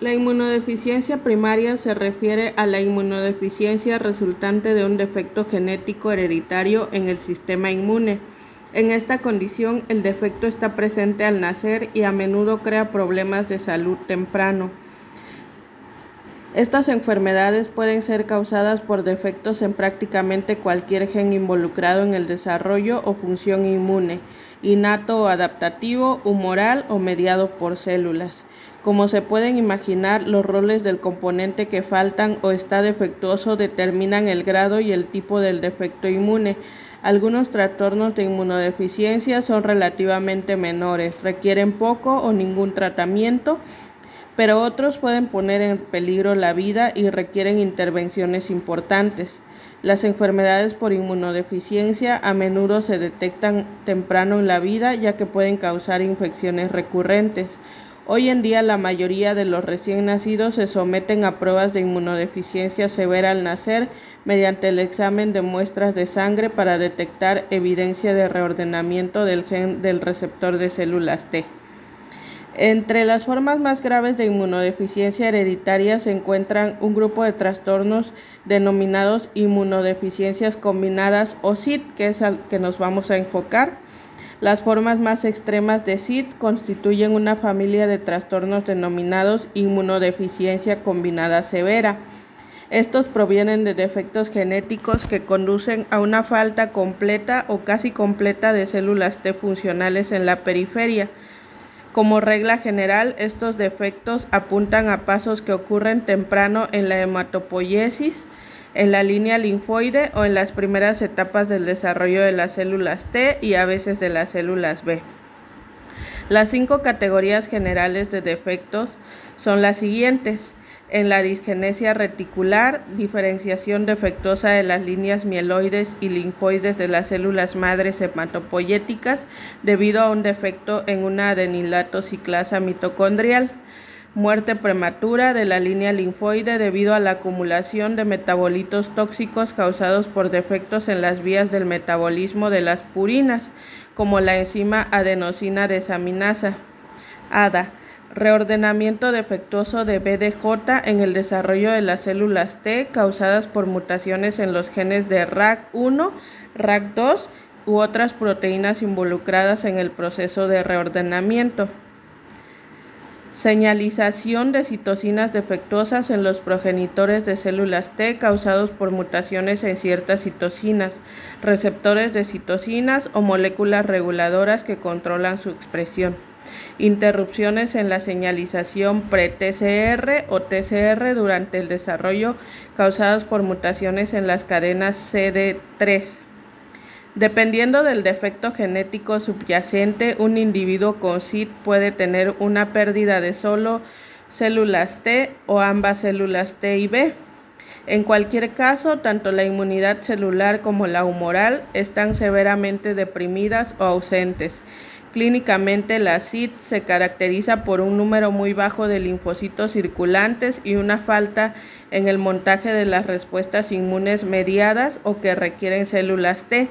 La inmunodeficiencia primaria se refiere a la inmunodeficiencia resultante de un defecto genético hereditario en el sistema inmune. En esta condición, el defecto está presente al nacer y a menudo crea problemas de salud temprano. Estas enfermedades pueden ser causadas por defectos en prácticamente cualquier gen involucrado en el desarrollo o función inmune, innato o adaptativo, humoral o mediado por células. Como se pueden imaginar, los roles del componente que faltan o está defectuoso determinan el grado y el tipo del defecto inmune. Algunos trastornos de inmunodeficiencia son relativamente menores, requieren poco o ningún tratamiento pero otros pueden poner en peligro la vida y requieren intervenciones importantes. Las enfermedades por inmunodeficiencia a menudo se detectan temprano en la vida ya que pueden causar infecciones recurrentes. Hoy en día la mayoría de los recién nacidos se someten a pruebas de inmunodeficiencia severa al nacer mediante el examen de muestras de sangre para detectar evidencia de reordenamiento del gen del receptor de células T. Entre las formas más graves de inmunodeficiencia hereditaria se encuentran un grupo de trastornos denominados inmunodeficiencias combinadas o SID, que es al que nos vamos a enfocar. Las formas más extremas de SID constituyen una familia de trastornos denominados inmunodeficiencia combinada severa. Estos provienen de defectos genéticos que conducen a una falta completa o casi completa de células T funcionales en la periferia como regla general, estos defectos apuntan a pasos que ocurren temprano en la hematopoiesis, en la línea linfoide o en las primeras etapas del desarrollo de las células T y a veces de las células B. Las cinco categorías generales de defectos son las siguientes en la disgenesia reticular, diferenciación defectuosa de las líneas mieloides y linfoides de las células madres hematopoyéticas debido a un defecto en una adenilato ciclasa mitocondrial, muerte prematura de la línea linfoide debido a la acumulación de metabolitos tóxicos causados por defectos en las vías del metabolismo de las purinas, como la enzima adenosina desaminasa, ADA reordenamiento defectuoso de BDJ en el desarrollo de las células T causadas por mutaciones en los genes de RAC1, RAC2 u otras proteínas involucradas en el proceso de reordenamiento. Señalización de citocinas defectuosas en los progenitores de células T causados por mutaciones en ciertas citocinas, receptores de citocinas o moléculas reguladoras que controlan su expresión interrupciones en la señalización pre-TCR o TCR durante el desarrollo causadas por mutaciones en las cadenas CD3. Dependiendo del defecto genético subyacente, un individuo con SID puede tener una pérdida de solo células T o ambas células T y B. En cualquier caso, tanto la inmunidad celular como la humoral están severamente deprimidas o ausentes Clínicamente, la CID se caracteriza por un número muy bajo de linfocitos circulantes y una falta en el montaje de las respuestas inmunes mediadas o que requieren células T.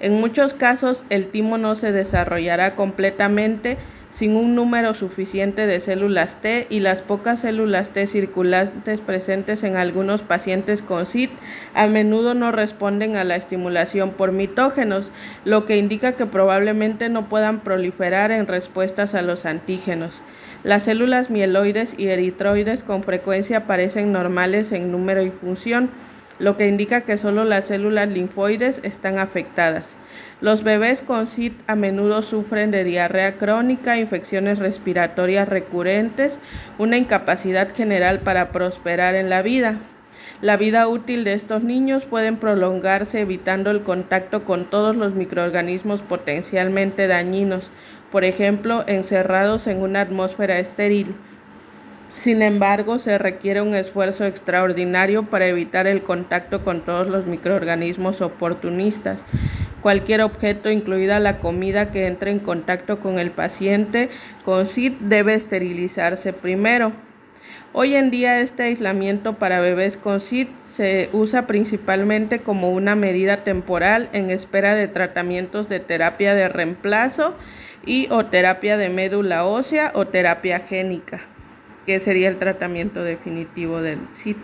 En muchos casos, el timo no se desarrollará completamente sin un número suficiente de células T y las pocas células T circulantes presentes en algunos pacientes con SID a menudo no responden a la estimulación por mitógenos, lo que indica que probablemente no puedan proliferar en respuestas a los antígenos. Las células mieloides y eritroides con frecuencia parecen normales en número y función, lo que indica que solo las células linfoides están afectadas. Los bebés con SID a menudo sufren de diarrea crónica, infecciones respiratorias recurrentes, una incapacidad general para prosperar en la vida. La vida útil de estos niños puede prolongarse evitando el contacto con todos los microorganismos potencialmente dañinos, por ejemplo, encerrados en una atmósfera estéril. Sin embargo, se requiere un esfuerzo extraordinario para evitar el contacto con todos los microorganismos oportunistas. Cualquier objeto, incluida la comida que entre en contacto con el paciente con SID, debe esterilizarse primero. Hoy en día este aislamiento para bebés con SID se usa principalmente como una medida temporal en espera de tratamientos de terapia de reemplazo y o terapia de médula ósea o terapia génica. Que sería el tratamiento definitivo del SID.